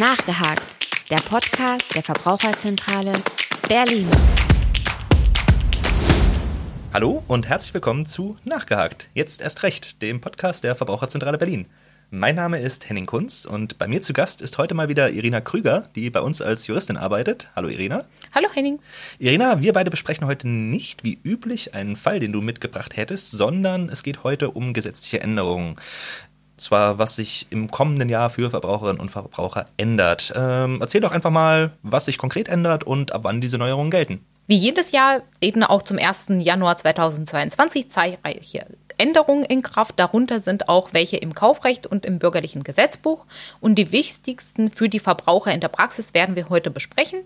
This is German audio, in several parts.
Nachgehakt, der Podcast der Verbraucherzentrale Berlin. Hallo und herzlich willkommen zu Nachgehakt. Jetzt erst recht, dem Podcast der Verbraucherzentrale Berlin. Mein Name ist Henning Kunz und bei mir zu Gast ist heute mal wieder Irina Krüger, die bei uns als Juristin arbeitet. Hallo Irina. Hallo Henning. Irina, wir beide besprechen heute nicht wie üblich einen Fall, den du mitgebracht hättest, sondern es geht heute um gesetzliche Änderungen zwar was sich im kommenden Jahr für Verbraucherinnen und Verbraucher ändert. Ähm, erzähl doch einfach mal, was sich konkret ändert und ab wann diese Neuerungen gelten. Wie jedes Jahr treten auch zum 1. Januar 2022 zahlreiche Änderungen in Kraft. Darunter sind auch welche im Kaufrecht und im bürgerlichen Gesetzbuch. Und die wichtigsten für die Verbraucher in der Praxis werden wir heute besprechen.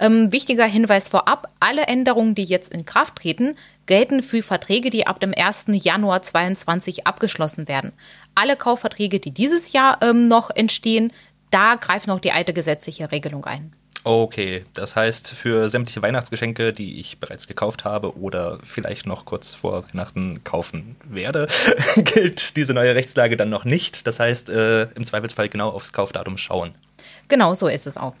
Ähm, wichtiger Hinweis vorab, alle Änderungen, die jetzt in Kraft treten, gelten für Verträge, die ab dem 1. Januar 2022 abgeschlossen werden. Alle Kaufverträge, die dieses Jahr ähm, noch entstehen, da greift noch die alte gesetzliche Regelung ein. Okay, das heißt, für sämtliche Weihnachtsgeschenke, die ich bereits gekauft habe oder vielleicht noch kurz vor Weihnachten kaufen werde, gilt diese neue Rechtslage dann noch nicht. Das heißt, äh, im Zweifelsfall genau aufs Kaufdatum schauen. Genau so ist es auch.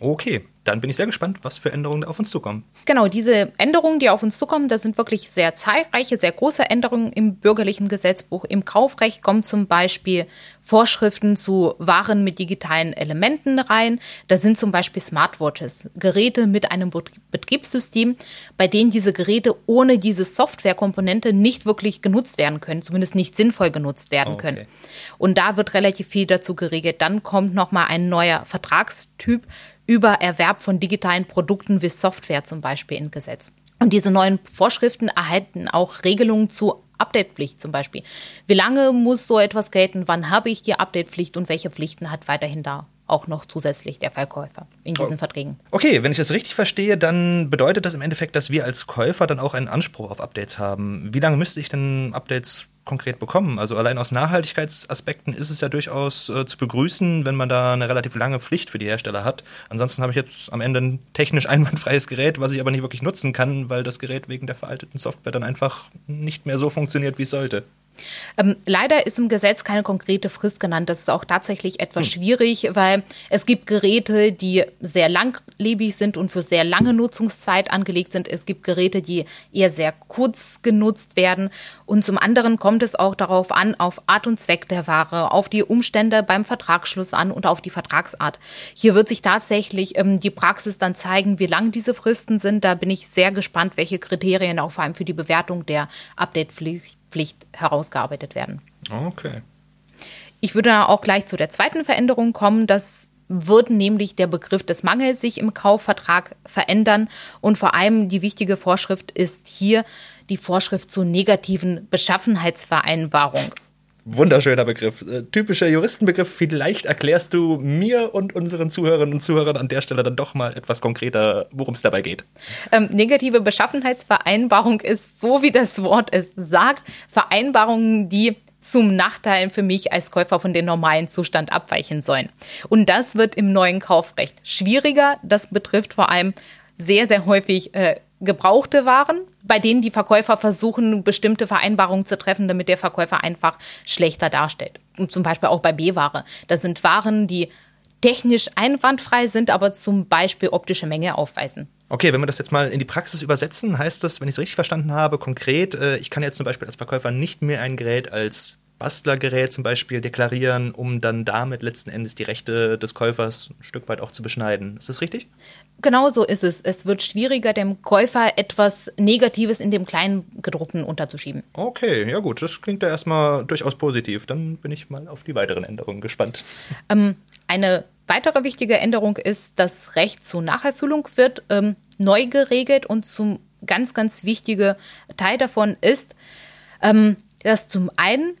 Okay, dann bin ich sehr gespannt, was für Änderungen auf uns zukommen. Genau, diese Änderungen, die auf uns zukommen, das sind wirklich sehr zahlreiche, sehr große Änderungen im bürgerlichen Gesetzbuch. Im Kaufrecht kommen zum Beispiel Vorschriften zu Waren mit digitalen Elementen rein. Da sind zum Beispiel Smartwatches, Geräte mit einem Betriebssystem, bei denen diese Geräte ohne diese Softwarekomponente nicht wirklich genutzt werden können, zumindest nicht sinnvoll genutzt werden okay. können. Und da wird relativ viel dazu geregelt. Dann kommt nochmal ein neuer Vertragstyp über Erwerb von digitalen Produkten wie Software zum Beispiel in Gesetz. Und diese neuen Vorschriften erhalten auch Regelungen zu Updatepflicht zum Beispiel. Wie lange muss so etwas gelten? Wann habe ich die Updatepflicht und welche Pflichten hat weiterhin da auch noch zusätzlich der Verkäufer in diesen oh. Verträgen? Okay, wenn ich das richtig verstehe, dann bedeutet das im Endeffekt, dass wir als Käufer dann auch einen Anspruch auf Updates haben. Wie lange müsste ich denn Updates konkret bekommen. Also allein aus Nachhaltigkeitsaspekten ist es ja durchaus äh, zu begrüßen, wenn man da eine relativ lange Pflicht für die Hersteller hat. Ansonsten habe ich jetzt am Ende ein technisch einwandfreies Gerät, was ich aber nicht wirklich nutzen kann, weil das Gerät wegen der veralteten Software dann einfach nicht mehr so funktioniert, wie es sollte. Ähm, leider ist im Gesetz keine konkrete Frist genannt. Das ist auch tatsächlich etwas hm. schwierig, weil es gibt Geräte, die sehr langlebig sind und für sehr lange Nutzungszeit angelegt sind. Es gibt Geräte, die eher sehr kurz genutzt werden. Und zum anderen kommt es auch darauf an, auf Art und Zweck der Ware, auf die Umstände beim Vertragsschluss an und auf die Vertragsart. Hier wird sich tatsächlich ähm, die Praxis dann zeigen, wie lang diese Fristen sind. Da bin ich sehr gespannt, welche Kriterien auch vor allem für die Bewertung der Update-Pflicht Pflicht herausgearbeitet werden. Okay. Ich würde auch gleich zu der zweiten Veränderung kommen. Das wird nämlich der Begriff des Mangels sich im Kaufvertrag verändern. Und vor allem die wichtige Vorschrift ist hier die Vorschrift zur negativen Beschaffenheitsvereinbarung. Wunderschöner Begriff. Äh, typischer Juristenbegriff. Vielleicht erklärst du mir und unseren Zuhörerinnen und Zuhörern an der Stelle dann doch mal etwas konkreter, worum es dabei geht. Ähm, negative Beschaffenheitsvereinbarung ist, so wie das Wort es sagt, Vereinbarungen, die zum Nachteil für mich als Käufer von dem normalen Zustand abweichen sollen. Und das wird im neuen Kaufrecht schwieriger. Das betrifft vor allem sehr, sehr häufig äh, gebrauchte Waren, bei denen die Verkäufer versuchen, bestimmte Vereinbarungen zu treffen, damit der Verkäufer einfach schlechter darstellt. Und zum Beispiel auch bei B-Ware. Das sind Waren, die technisch einwandfrei sind, aber zum Beispiel optische Menge aufweisen. Okay, wenn wir das jetzt mal in die Praxis übersetzen, heißt das, wenn ich es richtig verstanden habe, konkret, äh, ich kann jetzt zum Beispiel als Verkäufer nicht mehr ein Gerät als Bastlergerät zum Beispiel deklarieren, um dann damit letzten Endes die Rechte des Käufers ein Stück weit auch zu beschneiden. Ist das richtig? Genau so ist es. Es wird schwieriger, dem Käufer etwas Negatives in dem Kleingedruckten unterzuschieben. Okay, ja gut, das klingt ja erstmal durchaus positiv. Dann bin ich mal auf die weiteren Änderungen gespannt. Ähm, eine weitere wichtige Änderung ist, das Recht zur Nacherfüllung wird ähm, neu geregelt und zum ganz, ganz wichtige Teil davon ist, ähm, dass zum einen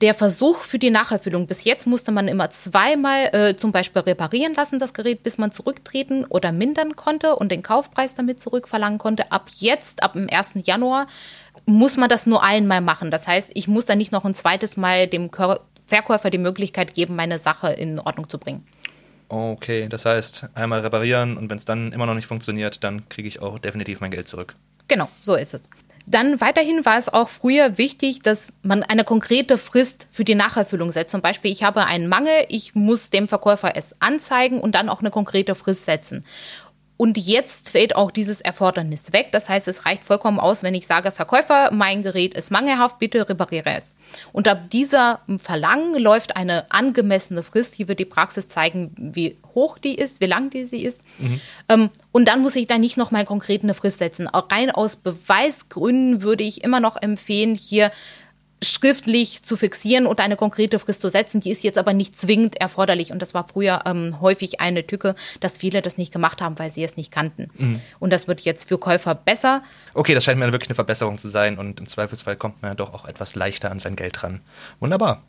der Versuch für die Nacherfüllung. Bis jetzt musste man immer zweimal äh, zum Beispiel reparieren lassen, das Gerät, bis man zurücktreten oder mindern konnte und den Kaufpreis damit zurückverlangen konnte. Ab jetzt, ab dem 1. Januar, muss man das nur einmal machen. Das heißt, ich muss dann nicht noch ein zweites Mal dem Verkäufer die Möglichkeit geben, meine Sache in Ordnung zu bringen. Okay, das heißt, einmal reparieren und wenn es dann immer noch nicht funktioniert, dann kriege ich auch definitiv mein Geld zurück. Genau, so ist es. Dann weiterhin war es auch früher wichtig, dass man eine konkrete Frist für die Nacherfüllung setzt. Zum Beispiel, ich habe einen Mangel, ich muss dem Verkäufer es anzeigen und dann auch eine konkrete Frist setzen. Und jetzt fällt auch dieses Erfordernis weg. Das heißt, es reicht vollkommen aus, wenn ich sage, Verkäufer, mein Gerät ist mangelhaft, bitte repariere es. Und ab dieser Verlangen läuft eine angemessene Frist. Hier wird die Praxis zeigen, wie hoch die ist, wie lang die sie ist. Mhm. Ähm, und dann muss ich da nicht noch mal konkret eine Frist setzen. Auch rein aus Beweisgründen würde ich immer noch empfehlen, hier schriftlich zu fixieren und eine konkrete Frist zu setzen. Die ist jetzt aber nicht zwingend erforderlich. Und das war früher ähm, häufig eine Tücke, dass viele das nicht gemacht haben, weil sie es nicht kannten. Mhm. Und das wird jetzt für Käufer besser. Okay, das scheint mir wirklich eine Verbesserung zu sein. Und im Zweifelsfall kommt man ja doch auch etwas leichter an sein Geld ran. Wunderbar.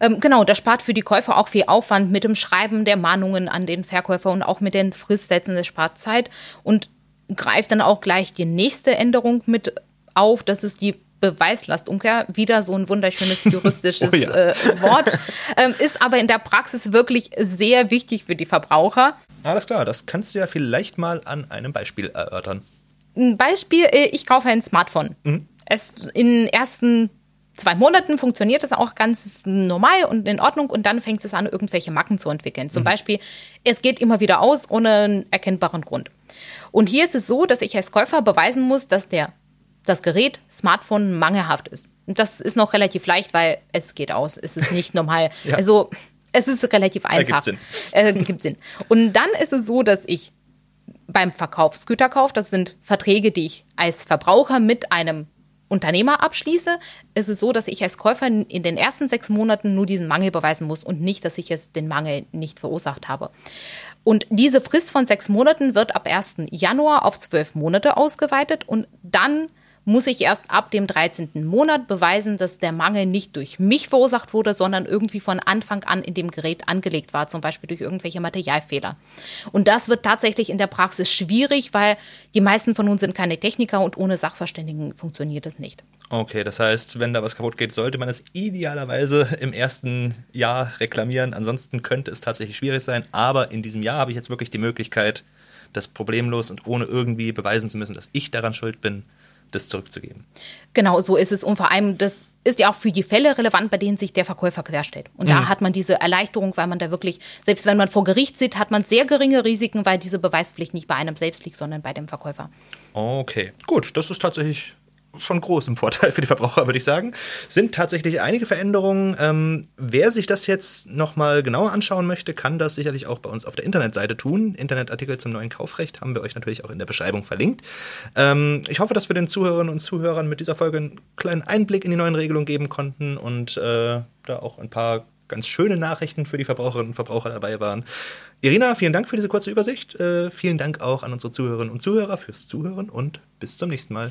Ähm, genau, das spart für die Käufer auch viel Aufwand mit dem Schreiben der Mahnungen an den Verkäufer und auch mit den Fristsätzen. Das spart Zeit und greift dann auch gleich die nächste Änderung mit auf. Das ist die Beweislastumkehr, wieder so ein wunderschönes juristisches oh ja. äh, Wort, ähm, ist aber in der Praxis wirklich sehr wichtig für die Verbraucher. Alles klar, das kannst du ja vielleicht mal an einem Beispiel erörtern. Ein Beispiel, äh, ich kaufe ein Smartphone. Mhm. Es in den ersten zwei Monaten funktioniert das auch ganz normal und in Ordnung und dann fängt es an, irgendwelche Macken zu entwickeln. Zum mhm. Beispiel, es geht immer wieder aus ohne einen erkennbaren Grund. Und hier ist es so, dass ich als Käufer beweisen muss, dass der das Gerät, Smartphone, mangelhaft ist. Und das ist noch relativ leicht, weil es geht aus. Es ist nicht normal. ja. Also es ist relativ einfach. Ergibt Sinn. Äh, gibt Sinn. Und dann ist es so, dass ich beim Verkaufsgüterkauf, das sind Verträge, die ich als Verbraucher mit einem Unternehmer abschließe, ist es so, dass ich als Käufer in den ersten sechs Monaten nur diesen Mangel beweisen muss und nicht, dass ich es den Mangel nicht verursacht habe. Und diese Frist von sechs Monaten wird ab 1. Januar auf zwölf Monate ausgeweitet und dann muss ich erst ab dem 13. Monat beweisen, dass der Mangel nicht durch mich verursacht wurde, sondern irgendwie von Anfang an in dem Gerät angelegt war, zum Beispiel durch irgendwelche Materialfehler. Und das wird tatsächlich in der Praxis schwierig, weil die meisten von uns sind keine Techniker und ohne Sachverständigen funktioniert es nicht. Okay, das heißt, wenn da was kaputt geht, sollte man es idealerweise im ersten Jahr reklamieren. Ansonsten könnte es tatsächlich schwierig sein. Aber in diesem Jahr habe ich jetzt wirklich die Möglichkeit, das problemlos und ohne irgendwie beweisen zu müssen, dass ich daran schuld bin, das zurückzugeben. Genau, so ist es. Und vor allem, das ist ja auch für die Fälle relevant, bei denen sich der Verkäufer querstellt. Und mhm. da hat man diese Erleichterung, weil man da wirklich, selbst wenn man vor Gericht sitzt, hat man sehr geringe Risiken, weil diese Beweispflicht nicht bei einem selbst liegt, sondern bei dem Verkäufer. Okay, gut, das ist tatsächlich von großem Vorteil für die Verbraucher, würde ich sagen. Sind tatsächlich einige Veränderungen. Ähm, wer sich das jetzt nochmal genauer anschauen möchte, kann das sicherlich auch bei uns auf der Internetseite tun. Internetartikel zum neuen Kaufrecht haben wir euch natürlich auch in der Beschreibung verlinkt. Ähm, ich hoffe, dass wir den Zuhörerinnen und Zuhörern mit dieser Folge einen kleinen Einblick in die neuen Regelungen geben konnten und äh, da auch ein paar ganz schöne Nachrichten für die Verbraucherinnen und Verbraucher dabei waren. Irina, vielen Dank für diese kurze Übersicht. Äh, vielen Dank auch an unsere Zuhörerinnen und Zuhörer fürs Zuhören und bis zum nächsten Mal.